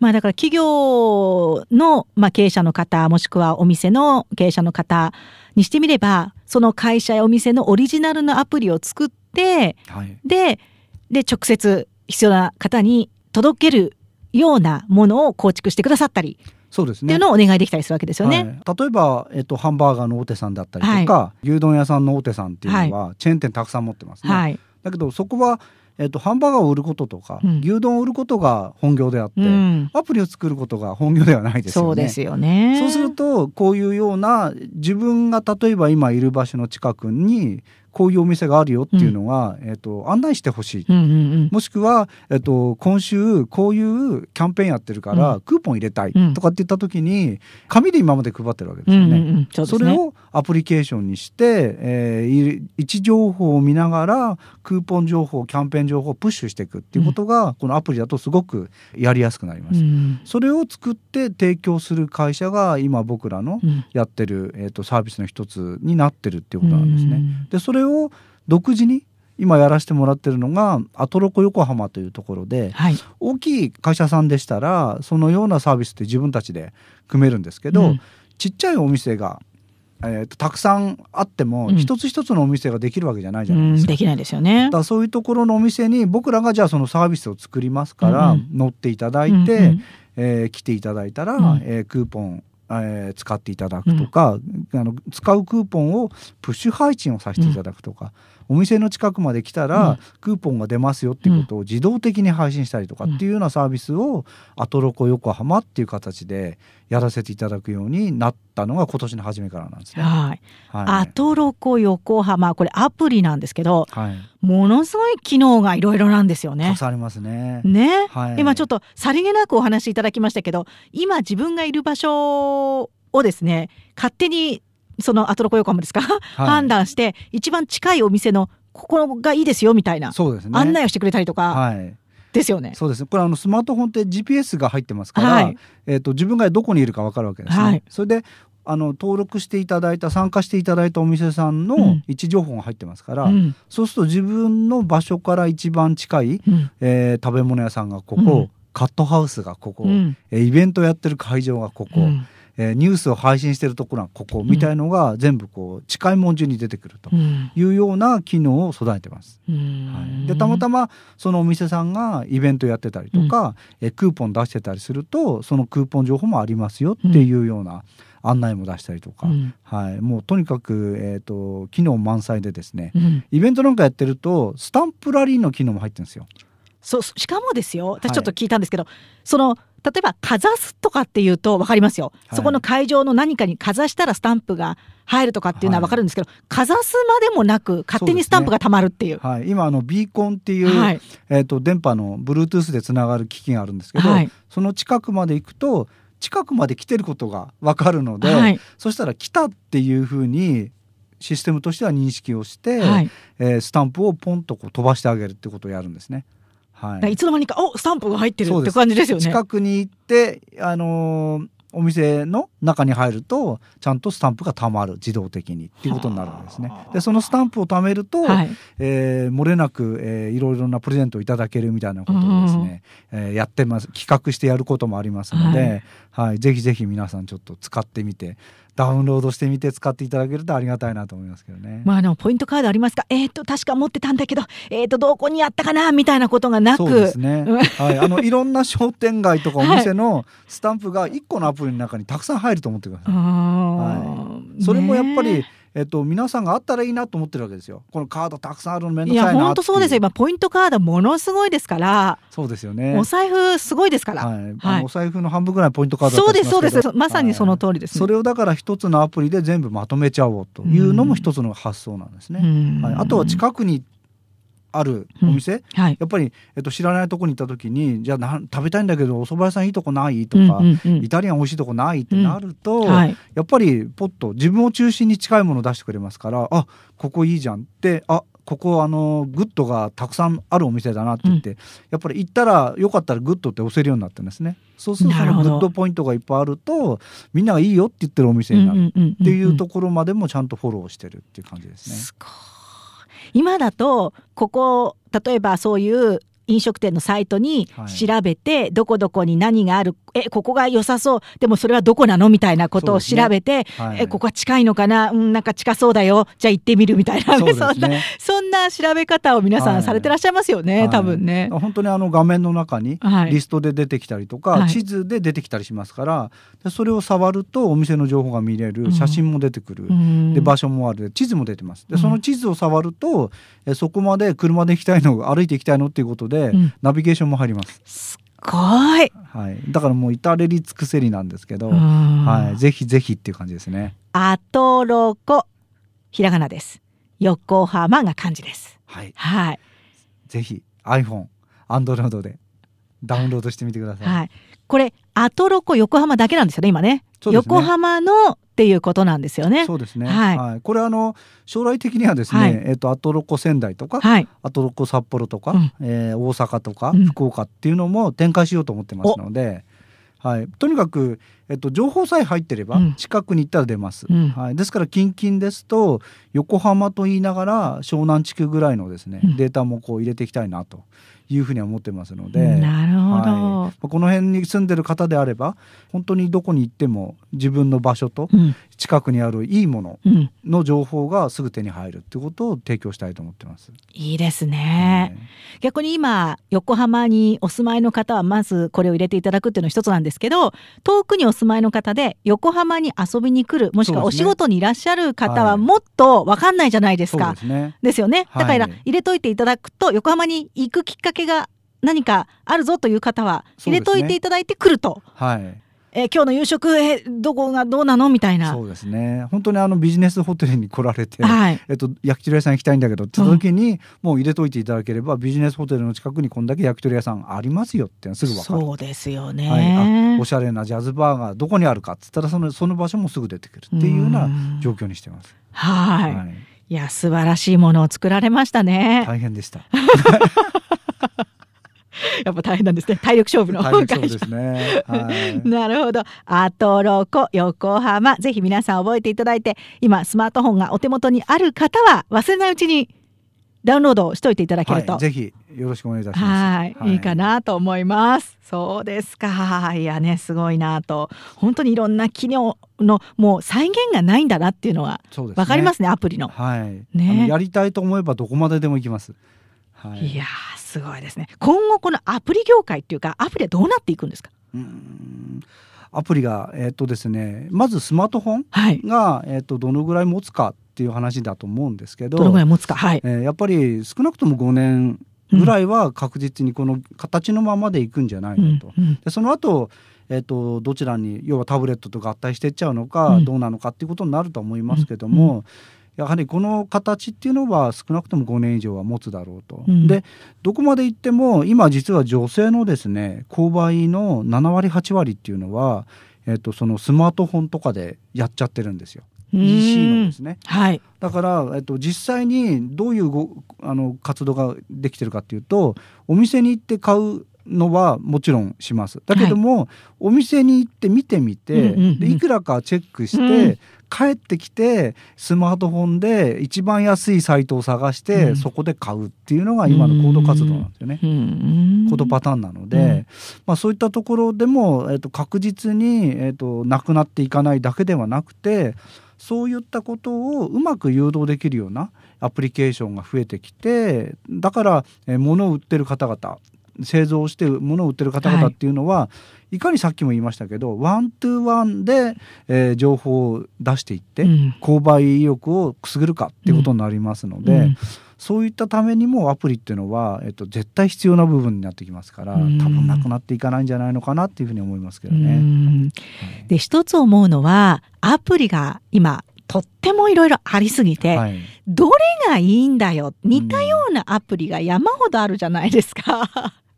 まあ、だから企業の、まあ、経営者の方もしくはお店の経営者の方にしてみればその会社やお店のオリジナルのアプリを作って、はい、でで直接必要な方に届けるようなものを構築してくださったりそうですね。っていうのをお願いできたりするわけですよね。はい、例えば、えっと、ハンバーガーの大手さんだったりとか、はい、牛丼屋さんの大手さんっていうのは、チェーン店たくさん持ってますね。はい、だけど、そこは、えっと、ハンバーガーを売ることとか、うん、牛丼を売ることが本業であって、うん、アプリを作ることが本業ではないですよね。そうですよね。そうすると、こういうような、自分が例えば今いる場所の近くに、こういうお店があるよっていうのが、うん、えっと、案内してほしい、うんうんうん、もしくは、えっと、今週こういうキャンペーンやってるから、クーポン入れたいとかって言った時に紙で今まで配ってるわけですよね。うんうんうん。そね。それをアプリケーションにして、えー、位置情報を見ながらクーポン情報キャンペーン情報をプッシュしていくっていうことが、このアプリだとすごくやりやすくなります。うん、それを作って提供する会社が今僕らのやってる、えーと、サービスの一つになってるっていうことなんですね。でそれれを独自に今やらせてもらってるのがアトロコ横浜というところで、はい、大きい会社さんでしたらそのようなサービスって自分たちで組めるんですけど、うん、ちっちゃいお店が、えーと、たくさんあっても、うん、一つ一つのお店ができるわけじゃないじゃないですか。できないですよね。だそういうところのお店に僕らがじゃあそのサービスを作りますから、うん、乗っていただいて、うんうん、えー、来ていただいたら、うん、えー、クーポンえー、使っていただくとか、うん、あの使うクーポンをプッシュ配信をさせていただくとか、お店の近くまで来たら、クーポンが出ますよっていうことを自動的に配信したりとかっていうようなサービスを、アトロコ横浜っていう形でやらせていただくようになったのが今年の初めからなんですね。はい。はい、アトロコ横浜これアプリなんですけど、はい、ものすごい機能がいろいろなんですよね。たくさんありますね。ね、はい、今ちょっとさりげなくお話しいただきましたけど、今自分がいる場所をですね勝手にそのアトロコ横浜ですか、はい、判断して一番近いお店のここがいいですよみたいな、そうですね、案内をしてくれたりとか。はいですよね。そうです。これあのスマートフォンって GPS が入ってますから、はい、えっ、ー、と自分がどこにいるかわかるわけですね。はい、それであの登録していただいた参加していただいたお店さんの位置情報が入ってますから、うん、そうすると自分の場所から一番近い、うん、えー、食べ物屋さんがここ、うん、カットハウスがここ、うん、イベントやってる会場がここ、えー、ニュースを配信してるところはここみたいのが全部こう近いもん順に出てくるというような機能を備えてます。はい、でたまたまそのお店さんがイベントやってたりとか、うん、えクーポン出してたりするとそのクーポン情報もありますよっていうような案内も出したりとか、うん、はい、もうとにかく、えーと、機能満載でですね、うん、イベントなんかやってるとスタンプラリーの機能も入ってるんですよ。そうしかもですよ。私ちょっと聞いたんですけど、はい、その例えばかざすとかっていうと分かりますよ、はい、そこの会場の何かにかざしたらスタンプが入るとかっていうのは分かるんですけど、はい、かざすまでもなく勝手にスタンプがたまるっていう、ね、はい、今あのビーコンっていう、はい、えーと、電波の Bluetooth でつながる機器があるんですけど、その近くまで行くと近くまで来てることが分かるので、そしたら来たっていうふうにシステムとしては認識をして、はい、えー、スタンプをポンとこう飛ばしてあげるってことをやるんですね。はい、いつの間にかおスタンプが入ってるって感じですよね。近くに行ってあのーお店の中に入るとちゃんとスタンプがたまる。自動的にっていうことになるんですね。でそのスタンプを貯めると、はい、えー、漏れなく、えー、いろいろなプレゼントをいただけるみたいなことをですね、うん、えー、やってます。企画してやることもありますので、はい、はい、ぜひぜひ皆さんちょっと使ってみてダウンロードしてみて使っていただけるとありがたいなと思いますけどね。まあ、あのポイントカードありますか？えっ、ー、と確か持ってたんだけど、えっ、ー、とどこにあったかな？みたいなことがなく。そうですね、はい、あのいろんな商店街とかお店のスタンプが1個のアプリの中にたくさん入ると思ってください。はい、それもやっぱり、えっと、皆さんがあったらいいなと思ってるわけですよ。このカードたくさんあるの面倒くさいないや本当そうですよ。今ポイントカードものすごいですから。そうですよね。お財布すごいですから、はい、はい、お財布の半分ぐらいポイントカードそうですそうです。まさにその通りです、ね。はい、それをだから一つのアプリで全部まとめちゃおうと。いうのも一つの発想なんですね。はい、あとは近くにあるお店、うんはい、やっぱり、えっと、知らないとこに行った時にじゃあな食べたいんだけどお蕎麦屋さんいいとこない？とか、うんうんうん、イタリアン美味しいとこない？ってなると、うんはい、やっぱりポッと自分を中心に近いものを出してくれますからあここいいじゃんってあここあのグッドがたくさんあるお店だなって言って、うん、やっぱり行ったらよかったらグッドって押せるようになってるんですね。そうするとグッドポイントがいっぱいあるとみんながいいよって言ってるお店になる。っていうところまでもちゃんとフォローしてるっていう感じですね。す今だとここ例えばそういう飲食店のサイトに調べて、はい、どこどこに何があるえここが良さそうでもそれはどこなのみたいなことを調べて、ね。はい、えここは近いのかな、うん、なんか近そうだよじゃあ行ってみるみたいなそ、ね, んなそんな調べ方を皆さんされてらっしゃいますよね、はい、多分ね。本当にあの画面の中にリストで出てきたりとか、地図で出てきたりしますからそれを触るとお店の情報が見れる写真も出てくる、うん、で場所もある地図も出てます。でその地図を触ると、えそこまで車で行きたいの歩いて行きたいのっていうことで、うん、ナビゲーションも入ります。すごい。はい。だからもう至れり尽くせりなんですけど、はい。ぜひぜひっていう感じですね。あとろこ、ひらがなです。横浜が漢字です。はい。はい。ぜひ iPhone、Android でダウンロードしてみてください。はい。これ、アトロコ横浜だけなんですよね、今ね。ね。横浜のっていうことなんですよね。そうですね。はい。はい、これあの将来的にはですね、はい、えっ、とアトロコ仙台とか、はい、アトロコ札幌とか、うん、えー、大阪とか、うん、福岡っていうのも展開しようと思ってますので。はい、とにかく、えっと、情報さえ入ってれば近くに行ったら出ます、うん、はい、ですから近々ですと横浜と言いながら湘南地区ぐらいのですね、データもこう入れていきたいなというふうには思ってますのでなるほど、はい、この辺に住んでる方であれば本当にどこに行っても自分の場所と近くにあるいいものの情報がすぐ手に入るってことを提供したいと思ってます。いいですね、逆に今横浜にお住まいの方はまずこれを入れていただくっていうの一つなんですけど遠くにお住まいの方で横浜に遊びに来るもしくはお仕事にいらっしゃる方はもっと分かんないじゃないですか。ですね。ですよね。だから入れといていただくと横浜に行くきっかけが何かあるぞという方は入れといていただいてくると。はい。え今日の夕食えどこがどうなのみたいな。そうですね。本当にあのビジネスホテルに来られて、はい、えっと、焼き鳥屋さん行きたいんだけどって時に、もう入れといていただければビジネスホテルの近くにこんだけ焼き鳥屋さんありますよってすぐ分かる。そうですよね、はい、おしゃれなジャズバーがどこにあるかっつったらそのその場所もすぐ出てくるっていうような状況にしてます。はい。はい。いや素晴らしいものを作られましたね。大変でした。やっぱ大変なんですね。体力勝負の会社。ですね。はい、なるほど。アトロコ横浜。ぜひ皆さん覚えていただいて、今スマートフォンがお手元にある方は忘れないうちにダウンロードしといていただけると。はい、ぜひよろしくお願いいたします。はい、いいかなと思います。そうですか。いやね、すごいなと。本当にいろんな機能のもう再現がないんだなっていうのはわかりますね、アプリの。はい。ね。やりたいと思えばどこまででも行きます。はい、いやすごいですね。今後このアプリ業界っていうかアプリはどうなっていくんですか？うん。アプリが、えーとですね、まずスマートフォンが、はい、えーと、どのぐらい持つかっていう話だと思うんですけどどのぐらい持つか、はい。えー、やっぱり少なくとも5年ぐらいは確実にこの形のままでいくんじゃないのと。うんうん、でその後えーと、どちらに要はタブレットと合体していっちゃうのか、どうなのかっていうことになると思いますけども、うんうんやはりこの形っていうのは少なくとも5年以上は持つだろうと。うん、でどこまでいっても今実は女性のですね購買の7割8割っていうのは、えー、とそのスマートフォンとかでやっちゃってるんですよ。EC のですね、はい、だから、えっと、実際にどういうごあの活動ができてるかっていうとお店に行って買うのはもちろんします。だけども、はい、お店に行って見てみて、うんうんうん、でいくらかチェックして、うん、帰ってきてスマートフォンで一番安いサイトを探して、うん、そこで買うっていうのが今の行動活動なんですよね。行動パターンなので、うん、まあ、そういったところでも、えー、と確実に、えーと、なくなっていかないだけではなくてそういったことをうまく誘導できるようなアプリケーションが増えてきてだから、えー、物を売ってる方々製造して物を売ってる方々っていうのは、はい、いかにさっきも言いましたけどワントゥーワンで、えー、情報を出していって、うん、購買意欲をくすぐるかっていうことになりますので、うん、そういったためにもアプリっていうのは、えっと、絶対必要な部分になってきますから、うん、多分なくなっていかないんじゃないのかなっていうふうに思いますけどね。で一つ思うのはアプリが今とってもいろいろありすぎて、はい、どれがいいんだよ？似たようなアプリが山ほどあるじゃないですか。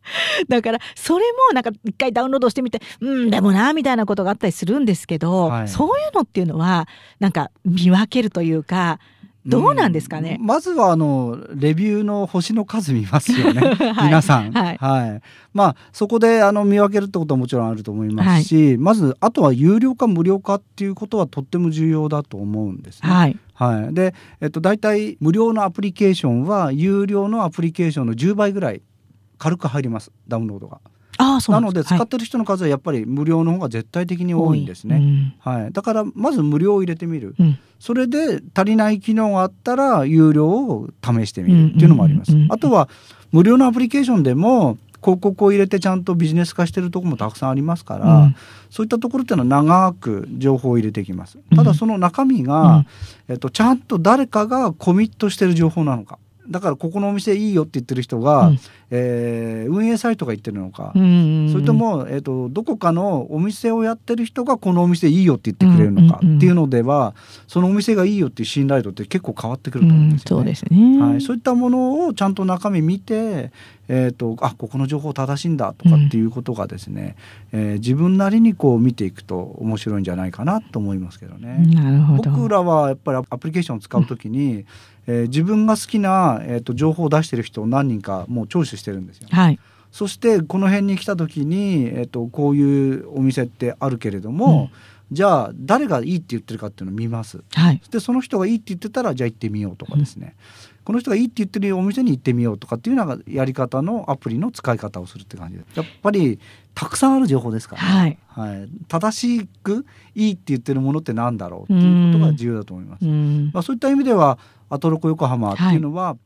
だからそれもなんか一回ダウンロードしてみてうんでもなみたいなことがあったりするんですけど、はい、そういうのっていうのはなんか見分けるというかどうなんですかね、うん、まずはあのレビューの星の数見ますよね、はい、皆さん、はい、はい、まあそこであの見分けるってことはもちろんあると思いますし、はい、まずあとは有料か無料かっていうことはとっても重要だと思うんですね。はい。はい、で、えっと、大体無料のアプリケーションは有料のアプリケーションの10倍ぐらい軽く入ります。ダウンロードが。あなので使ってる人の数はやっぱり無料の方が絶対的に多いんですね。うん、はい、だからまず無料を入れてみる、うん、それで足りない機能があったら有料を試してみるっていうのもあります。あとは無料のアプリケーションでも広告を入れてちゃんとビジネス化してるところもたくさんありますから、うん、そういったところっていうのは長く情報を入れていきます。ただその中身が、うん、えっと、ちゃんと誰かがコミットしてる情報なのか。だからここのお店いいよって言ってる人が、うん、えー、運営サイトが言ってるのか、うんうんうん、それとも、えーと、どこかのお店をやってる人がこのお店いいよって言ってくれるのかっていうのでは、うん。うんうん、そのお店がいいよっていう信頼度って結構変わってくると思うんですよね。うん、そうですね。はい、そういったものをちゃんと中身見て、えーと、あここの情報正しいんだとかっていうことがですね、うん、えー、自分なりにこう見ていくと面白いんじゃないかなと思いますけどね。なるほど。僕らはやっぱりアプリケーションを使うときに、うんえー、自分が好きな、えーと、情報を出してる人を何人かもう聴取してるんですよ、はい、そしてこの辺に来た時に、えーと、こういうお店ってあるけれども、うん、じゃあ誰がいいって言ってるかっていうのを見ます、はい、でその人がいいって言ってたらじゃあ行ってみようとかですね、うん、この人がいいって言ってるお店に行ってみようとかっていうのがやり方のアプリの使い方をするって感じで。やっぱりたくさんある情報ですから、ね、はい、はい、正しくいいって言ってるものってなんだろうっていうことが重要だと思います。まあ、そういった意味ではアトロコ横浜っていうのは、はい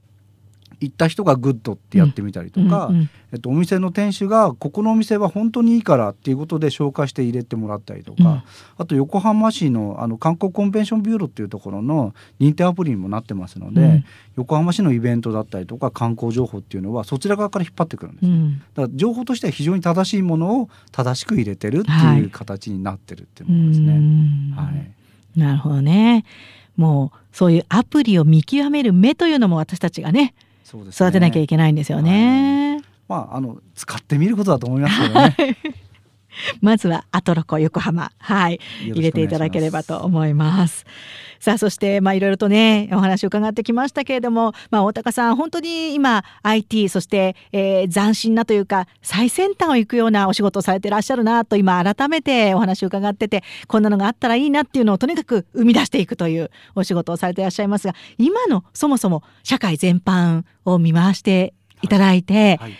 行った人がグッドってやってみたりとか、うんうんうん、えっと、お店の店主がここのお店は本当にいいからっていうことで紹介して入れてもらったりとか、うん、あと横浜市のあの観光コンベンションビューロっていうところの認定アプリにもなってますので、うん、横浜市のイベントだったりとか観光情報っていうのはそちら側から引っ張ってくるんです、うん、だから情報としては非常に正しいものを正しく入れてるっていう形になってるっていうものですね。はい、なるほどねもうそういうアプリを見極める目というのも私たちがねね育てなきゃいけないんですよね。はい、まああの使ってみることだと思いますけどね。まずはアトロコ横浜、はい、入れていただければと思います。さあ、そして、まあ、いろいろとね、お話を伺ってきましたけれども、まあ、大高さん、本当に今、IT、そして、えー、斬新なというか、最先端を行くようなお仕事をされてらっしゃるなと、今、改めてお話を伺ってて、こんなのがあったらいいなっていうのをとにかく生み出していくというお仕事をされていらっしゃいますが、今のそもそも社会全般を見回していただいて、はいはい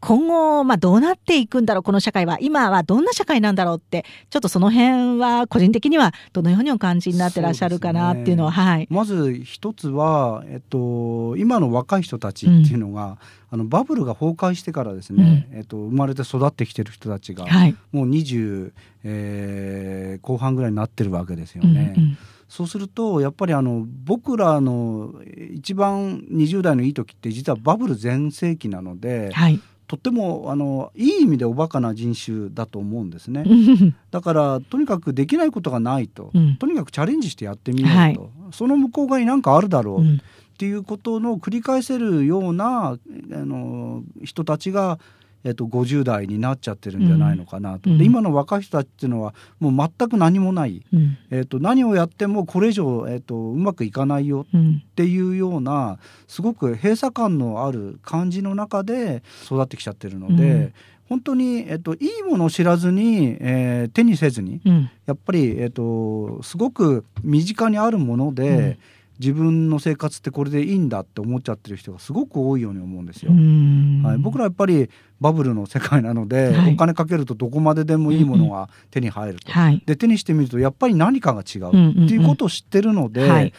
今後、まあ、どうなっていくんだろう、この社会は。今はどんな社会なんだろうって、ちょっとその辺は、個人的にはどのようにお感じになってらっしゃるかなっていうのは、ね、はい。まず一つは、えっと、今の若い人たちっていうのが、うん、あのバブルが崩壊してからですね、うん、えっと、生まれて育ってきてる人たちが、はい、もう20、えー、後半ぐらいになってるわけですよね。うんうんそうするとやっぱりあの僕らの一番20代のいい時って実はバブル全盛期なので、はい、とってもあのいい意味でおバカな人種だと思うんですね。だからとにかくできないことがないと、うん、とにかくチャレンジしてやってみようと、はい、その向こう側に何かあるだろう。っていうことの繰り返せるようなあの人たちがえっと、50代になっちゃってるんじゃないのかなと、うん、で今の若い人たちっていうのはもう全く何もない、うん、えっと、何をやってもこれ以上、えっと、うまくいかないよっていうようなすごく閉鎖感のある感じの中で育ってきちゃってるので。うん。本当に、えっと、いいものを知らずに、えー、手にせずに、うん、やっぱり、えっと、すごく身近にあるもので、自分の生活ってこれでいいんだって思っちゃってる人がすごく多いように思うんですよ。はい、僕らやっぱりバブルの世界なので、はい、お金かけるとどこまででもいいものが手に入ると。うんうん、で手にしてみるとやっぱり何かが違うっていうことを知ってるので。はい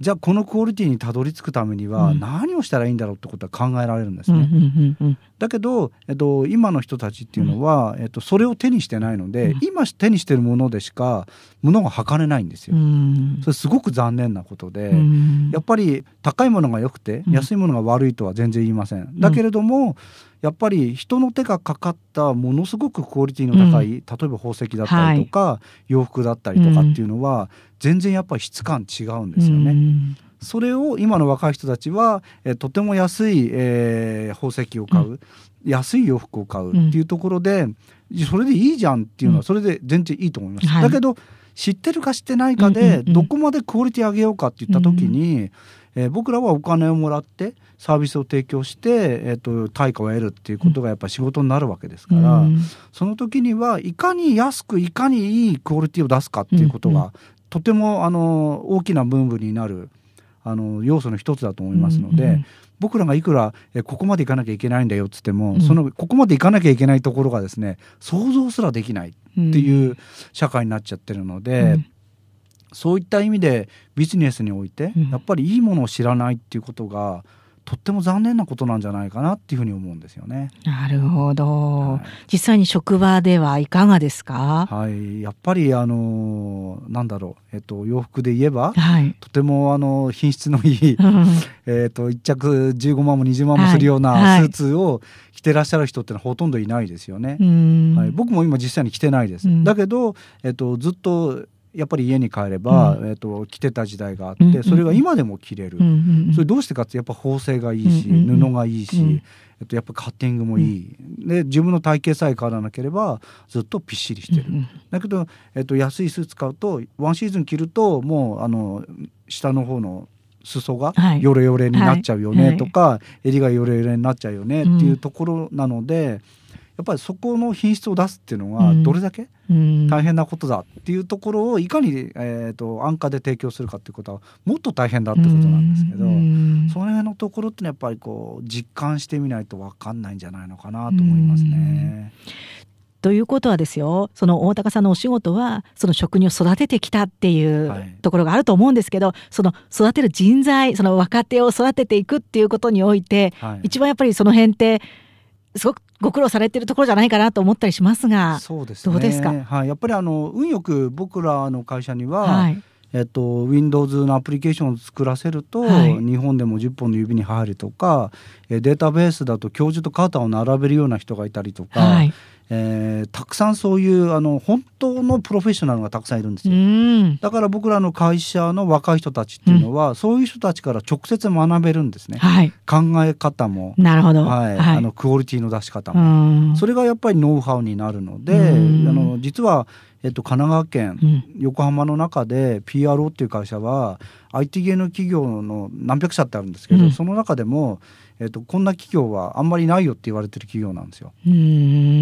じゃあこのクオリティにたどり着くためには何をしたらいいんだろうってことは考えられるんですね。だけど、えっと、今の人たちっていうのは、えっと、それを手にしてないので、今手にしてるものでしか物が測れないんですよ。それすごく残念なことで、やっぱり高いものが良くて安いものが悪いとは全然言いません。だけれども、やっぱり人の手がかかったものすごくクオリティの高い、うん、例えば宝石だったりとか、はい、洋服だったりとかっていうのは、全然やっぱり質感違うんですよね。うん。それを今の若い人たちは、えとても安い、えー、宝石を買う、うん、安い洋服を買うっていうところで、それでいいじゃんっていうのはそれで全然いいと思います。だけど知ってるか知ってないかでどこまでクオリティ上げようかって言った時に、えー、僕らはお金をもらってサービスを提供して、えーと、対価を得るっていうことがやっぱ仕事になるわけですから、うん、その時にはいかに安くいかにいいクオリティを出すかっていうことが、うん。うん、とてもあの大きな部分になるあの要素の一つだと思いますので、うんうん、僕らがいくらえここまで行かなきゃいけないんだよっつっても、うん、そのここまで行かなきゃいけないところがですね想像すらできないっていう社会になっちゃってるので。うんそういった意味でビジネスにおいて、やっぱりいいものを知らないっていうことがとっても残念なことなんじゃないかなっていうふうに思うんですよね。なるほど、はい、実際に職場ではいかがですか？はい、やっぱりあのなんだろう。えっと洋服で言えば、はい、とてもあの品質のいい、えっと一着15万も20万もするようなスーツを着てらっしゃる人ってのはほとんどいないですよね。はい、僕も今実際に着てないです。だけどえっとずっとやっぱり家に帰れば、うん、えーと、着てた時代があって、うん。うん、それが今でも着れる、うんうん、それどうしてかってやっぱ縫製がいいし、うんうん、布がいいし、うん、えっと、やっぱカッティングもいい、で自分の体型さえ変わらなければずっとぴっしりしてる、うんうん、だけど、えっと、安いスーツ買うとワンシーズン着るともうあの下の方の裾がヨレヨレになっちゃうよねとか、はい。はい、襟がヨレヨレになっちゃうよねっていうところなので。やっぱりそこの品質を出すっていうのはどれだけ大変なことだっていうところをいかに、えーと、安価で提供するかっていうことはもっと大変だってことなんですけどその辺のところってやっぱりこう実感してみないと分かんないんじゃないのかなと思いますね。ということはですよその大高さんのお仕事はその職人を育ててきたっていうところがあると思うんですけど、はい、その育てる人材その若手を育てていくっていうことにおいて、はい、一番やっぱりその辺ってすごくご苦労されてるところじゃないかなと思ったりしますが、そうです、ね、どうですか、はい、やっぱりあの運よく僕らの会社には、はい、えっと、Windows のアプリケーションを作らせると、はい、日本でも10本の指に入るとかデータベースだと教授と肩を並べるような人がいたりとか、はい、えー、たくさんそういうあの本当のプロフェッショナルがたくさんいるんですよ。だから僕らの会社の若い人たちっていうのは、うん、そういう人たちから直接学べるんですね。はい、考え方も、なるほど、はい、はい、あのクオリティの出し方も、それがやっぱりノウハウになるので、あの実はえっと、神奈川県、横浜の中で PRO っていう会社は IT 系の企業の何百社ってあるんですけど、うん、その中でもえっと、こんな企業はあんまりないよって言われてる企業なんですよ。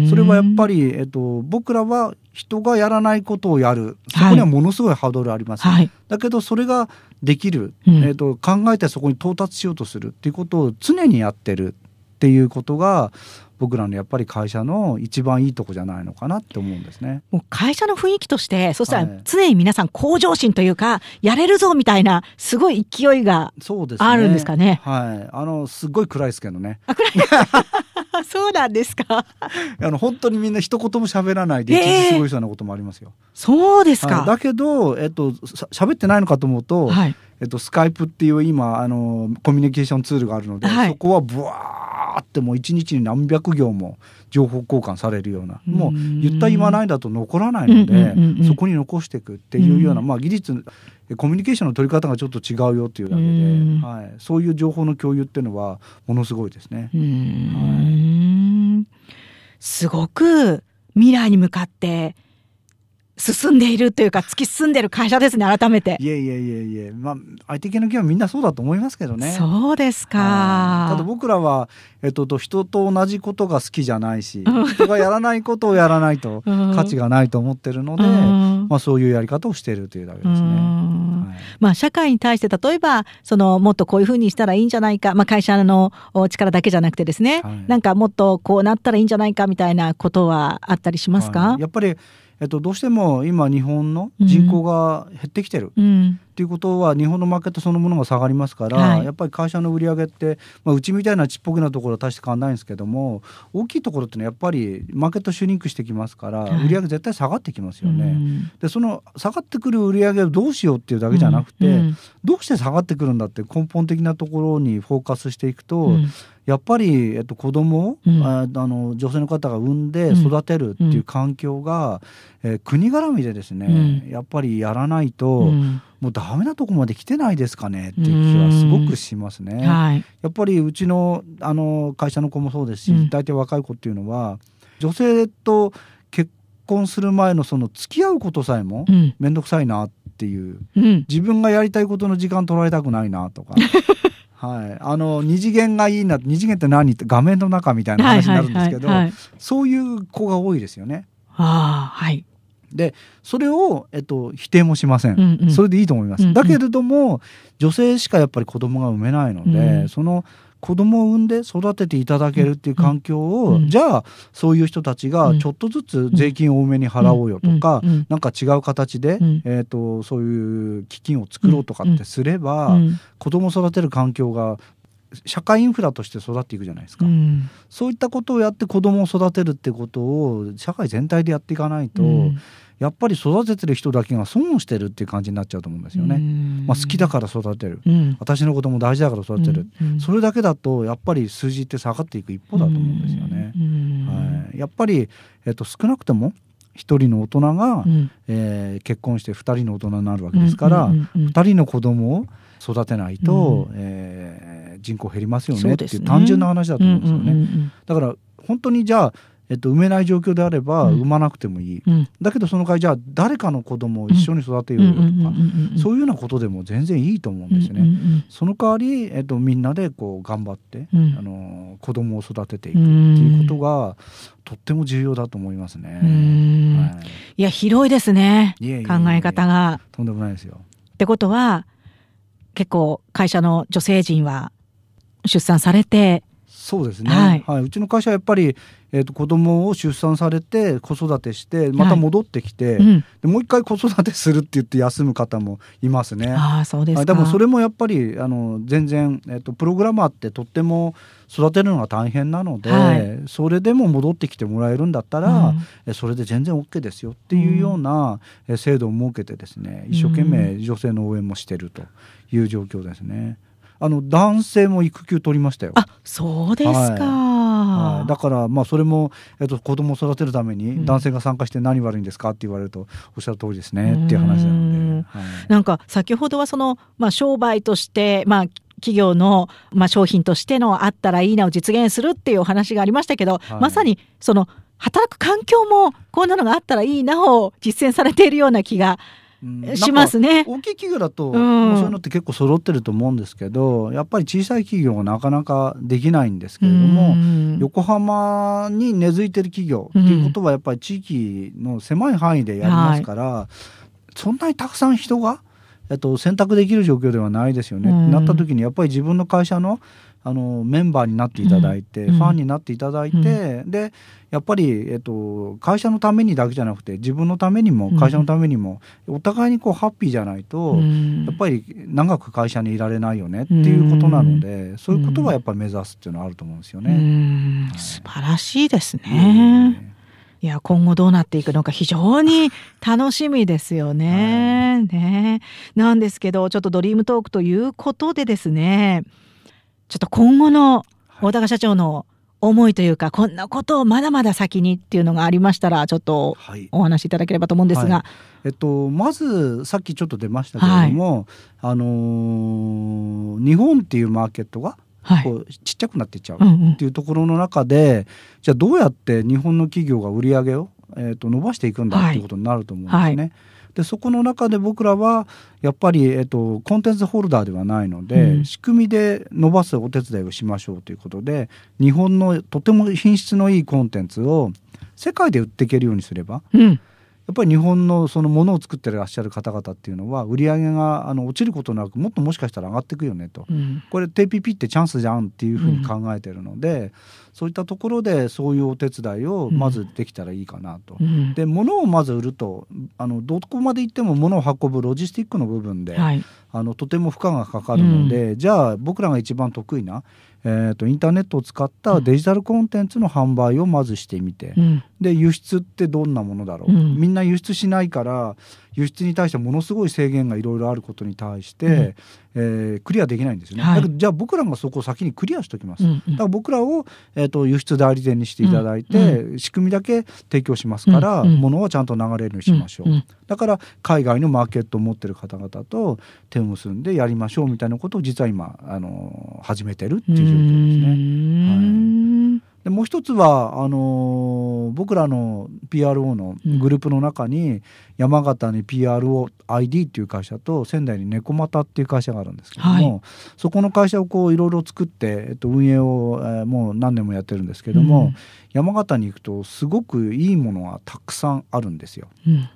それはやっぱり、えっと、僕らは人がやらないことをやる。そこにはものすごいハードルあります、はい、だけどそれができる、うん、えっと、考えてそこに到達しようとするっていうことを常にやってるっていうことが僕らのやっぱり会社の一番いいとこじゃないのかなって思うんですね。もう会社の雰囲気としてそしたら常に皆さん向上心というか、やれるぞみたいなすごい勢いがあるんですかね。ねはいあのすごい暗いですけどね。あ暗い そうなんですか。あの本当にみんな一言も喋らないで一時過ごしそうなこともありますよ。えー、そうですか。だけどえっと喋ってないのかと思うと、はい、えっとスカイプっていう今あのコミュニケーションツールがあるので、はい、そこはブワーーってもう一日に何百行も情報交換されるようなもう言った言わないだと残らないので、そこに残していくっていうような、まあ、技術コミュニケーションの取り方がちょっと違うよっていうだけで、はい、そういう情報の共有っていうのはものすごいですね。はい、すごく未来に向かって進んでいるというか突き進んでる会社ですね改めて。いえいえいえいえ。まあ IT 系の企業はみんなそうだと思いますけどね。そうですか。ただ僕らは、えっと、人と同じことが好きじゃないし人がやらないことをやらないと 価値がないと思ってるので、まあ、そういうやり方をしているというだけですね。はい、まあ、社会に対して例えばそのもっとこういうふうにしたらいいんじゃないか、まあ、会社の力だけじゃなくてですね、はい、なんかもっとこうなったらいいんじゃないかみたいなことはあったりしますか、はい、やっぱりえっと、どうしても今日本の人口が減ってきてる、うん、っっていうことは日本のマーケットそのものが下がりますから、はい、やっぱり会社の売り上げって、まあ、うちみたいなちっぽけなところは大して変わらないんですけども大きいところってのはやっぱりマーケットシュリンクしてきますから、はい、売り上げ絶対下がってきますよね。でその下がってくる売り上げをどうしようっていうだけじゃなくて、うん。うん、どうして下がってくるんだって根本的なところにフォーカスしていくと、うん、やっぱり、えっと、子供を、うん、あの女性の方が産んで育てるっていう環境が、うん、えー、国絡みでですね、やっぱりやらないと、もうダメなとこまで来てないですかねっていう気はすごくしますね。はい、やっぱりうちのあの会社の子もそうですし、大体若い子っていうのは女性と結婚する前のその付き合うことさえも面倒くさいなっていう、うん、自分がやりたいことの時間取られたくないなとか。はい、あの二次元がいいな二次元って何って画面の中みたいな話になるんですけど、そういう子が多いですよね。あはい、でそれを、えっと、否定もしません、うんうん、それでいいと思います、うんうん、だけれども女性しかやっぱり子供が産めないので、うん、その子供を産んで育てていただけるっていう環境を、うん、じゃあそういう人たちがちょっとずつ税金を多めに払おうよとか、うん、なんか違う形で、うん、えーと、そういう基金を作ろうとかってすれば、うん、子供を育てる環境が社会インフラとして育っていくじゃないですか、うん、そういったことをやって子供を育てるってことを社会全体でやっていかないと、うん、やっぱり育ててる人だけが損をしてるっていう感じになっちゃうと思うんですよね。うん、まあ、好きだから育てる、私のことも大事だから育てる、それだけだとやっぱり数字って下がっていく一方だと思うんですよね。はい、やっぱり、えっと、少なくとも一人の大人が、うん、えー、結婚して二人の大人になるわけですから二、人の子供を育てないと、うん、えー、人口減りますよねっていう単純な話だと思うんですよね。だから本当にじゃあえっと、産めない状況であれば産まなくてもいい、うん、だけどその代わりじゃあ誰かの子供を一緒に育てようよとか、そういうようなことでも全然いいと思うんですよね。その代わり、えっと、みんなでこう頑張って、うん、あの子供を育てていくっていうことがとっても重要だと思いますね。はい、いや広いですね考え方が。とんでもないですよ。ってことは結構会社の女性陣は出産されてそうですね、はい、はい、うちの会社はやっぱり、えーと、子供を出産されて子育てしてまた戻ってきて、はいうん、でもう一回子育てするって言って休む方もいますね。あそうですでもそれもやっぱりあの全然、えーと、プログラマーってとっても育てるのが大変なので、はい、それでも戻ってきてもらえるんだったら、うん、それで全然 OK ですよっていうような制度を設けてですね一生懸命女性の応援もしてるという状況ですね。あの男性も育休取りましたよ。あ、そうですか。はい、だからまあそれもえっと子供を育てるために男性が参加して何悪いんですかって言われるとおっしゃる通りですねっていう話なので。はい、なんか先ほどはそのまあ商売としてまあ企業の、まあ、商品としてのあったらいいなを実現するっていうお話がありましたけど、はい、まさにその働く環境もこんなのがあったらいいなを実践されているような気がしますね。大きい企業だと、うん、そういうのって結構揃ってると思うんですけどやっぱり小さい企業はなかなかできないんですけれども、うん、横浜に根付いてる企業っていうことはやっぱり地域の狭い範囲でやりますから、はい、そんなにたくさん人が、えっと、選択できる状況ではないですよね。うん、なった時にやっぱり自分の会社のあのメンバーになっていただいて、うん、ファンになっていただいて、うん、でやっぱり、えっと、会社のためにだけじゃなくて自分のためにも会社のためにも、うん、お互いにこうハッピーじゃないと、やっぱり長く会社にいられないよねっていうことなので、そういうことはやっぱり目指すっていうのはあると思うんですよね。はい、素晴らしいですね。いや、今後どうなっていくのか非常に楽しみですよね。はい、ね。なんですけど、ちょっとドリームトークということでですね、ちょっと今後の大高社長の思いというか、こんなことをまだまだ先にっていうのがありましたら、ちょっとお話しいただければと思うんですが。はい、えっと、まず、さっきちょっと出ましたけれども、はい、あのー、日本っていうマーケットが、こうちっちゃくなっていっちゃうっていうところの中で、うんうん、じゃあどうやって日本の企業が売り上げを、えー、と伸ばしていくんだっていうことになると思うんですね。はいでそこの中で僕らはやっぱり、えっと、コンテンツホルダーではないので、うん、仕組みで伸ばすお手伝いをしましょうということで日本のとても品質のいいコンテンツを世界で売っていけるようにすれば、うん、やっぱり日本のそのものを作ってらっしゃる方々っていうのは売り上げがあの落ちることなくもっともしかしたら上がっていくよねと、うん、これ TPP ってチャンスじゃんっていうふうに考えてるので、うん、そういったところでそういうお手伝いをまずできたらいいかなと。うん、で物をまず売るとあのどこまで行っても物を運ぶロジスティックの部分で、はい、あのとても負荷がかかるので、じゃあ僕らが一番得意なえーと、インターネットを使ったデジタルコンテンツの販売をまずしてみて、うん、で輸出ってどんなものだろう、うん、みんな輸出しないから輸出に対してものすごい制限がいろいろあることに対して、うん、えー、クリアできないんですよね、はい、じゃあ僕らがそこを先にクリアしておきます、うん。うん、だから僕らを、えーと、輸出代理店にしていただいて、うん、仕組みだけ提供しますから、うん、物はちゃんと流れるようにしましょう、だから海外のマーケットを持ってる方々と手を結んでやりましょうみたいなことを実は今あの始めてるっていう状況ですね。はいでもう一つはあのー、僕らの PRO のグループの中に、うん、山形に PROID っていう会社と仙台に猫又っていう会社があるんですけども、はい、そこの会社をこういろいろ作って、えっと、運営を、えー、もう何年もやってるんですけども、うん、山形に行くとすごくいいものがたくさんあるんですよ。うん。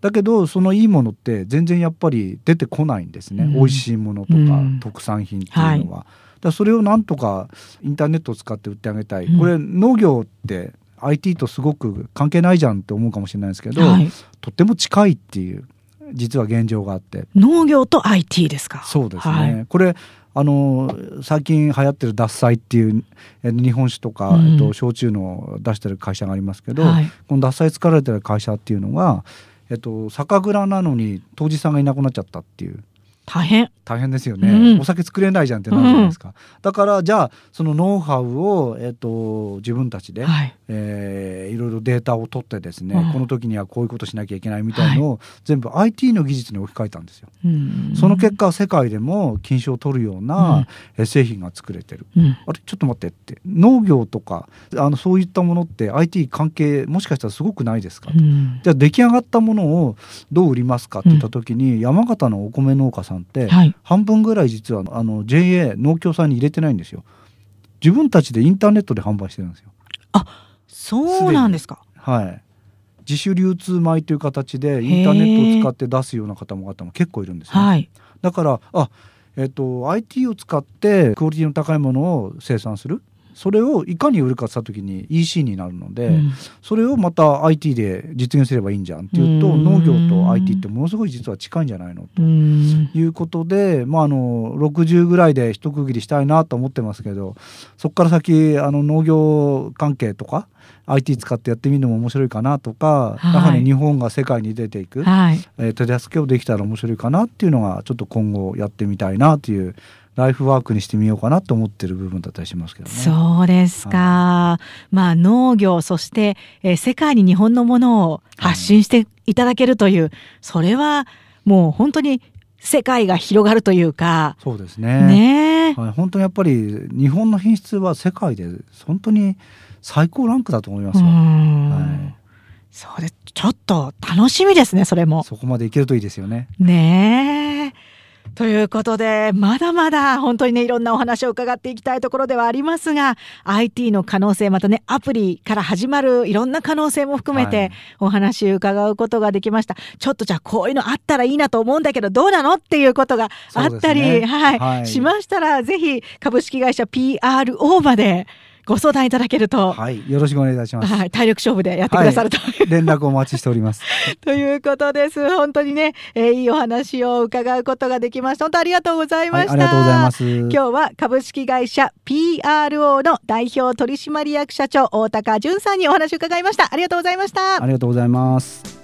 だけどそのいいものって全然やっぱり出てこないんですね、うん、美味しいものとか、特産品っていうのは。はいだそれをなんとかインターネットを使って売ってあげたい、これ農業って IT とすごく関係ないじゃんって思うかもしれないですけど、はい、とっても近いっていう実は現状があって。農業と IT ですか？そうですね、はい、これあの最近流行ってる獺祭っていう日本酒とか、うん、えっと、焼酎の出してる会社がありますけど、はい、この獺祭作られてる会社っていうのが、えっと、酒蔵なのに杜氏さんがいなくなっちゃったっていう大変。大変ですよね、うん、お酒作れないじゃんってなるじゃないですか、うん、だからじゃあそのノウハウを、えーと、自分たちで、はい。えー、いろいろデータを取ってですね、うん、この時にはこういうことしなきゃいけないみたいのを、はい、全部 IT の技術に置き換えたんですよ、その結果世界でも金賞を取るような、うん、製品が作れてる、あれちょっと待ってって農業とかあのそういったものって IT 関係もしかしたらすごくないですかと、じゃあ出来上がったものをどう売りますかって言った時に、山形のお米農家さんって、はい、半分ぐらい実はあの JA 農協さんに入れてないんですよ。自分たちでインターネットで販売してるんですよ。あそうなんですか。はい。自主流通米という形でインターネットを使って出すような方も方も結構いるんですよ、はい、だからあえっ、と IT を使ってクオリティの高いものを生産するそれをいかに売るかした時に EC になるので、うん、それをまた IT で実現すればいいんじゃんっていうと農業と IT ってものすごい実は近いんじゃないのということで、まあ、あの60ぐらいで一区切りしたいなと思ってますけどそこから先あの農業関係とか IT 使ってやってみるのも面白いかなとか、はい、やはり日本が世界に出ていく、はい、えー、手助けをできたら面白いかなっていうのがちょっと今後やってみたいなというライフワークにしてみようかなと思ってる部分だったりしますけどね。そうですか。はい、まあ農業そして、えー、世界に日本のものを発信していただけるという、はい、それはもう本当に世界が広がるというか。そうですね。ねはい、本当にやっぱり日本の品質は世界で本当に最高ランクだと思いますよ。はい。そうです。ちょっと楽しみですね、それも。そこまでいけるといいですよね。ねえ。ということで、まだまだ本当にね、いろんなお話を伺っていきたいところではありますが、IT の可能性、またね、アプリから始まるいろんな可能性も含めてお話伺うことができました。はい、ちょっとじゃあこういうのあったらいいなと思うんだけど、どうなのっていうことがあったり、ね、はい、はい、しましたら、ぜひ株式会社 PRO まで、ご相談いただけると。はい。よろしくお願いいたします。はい。体力勝負でやってくださると、はい、連絡お待ちしております。ということです。本当にね、えー、いいお話を伺うことができました。本当ありがとうございました。はい、ありがとうございます。今日は株式会社 PRO の代表取締役社長、大高淳さんにお話を伺いました。ありがとうございました。ありがとうございます。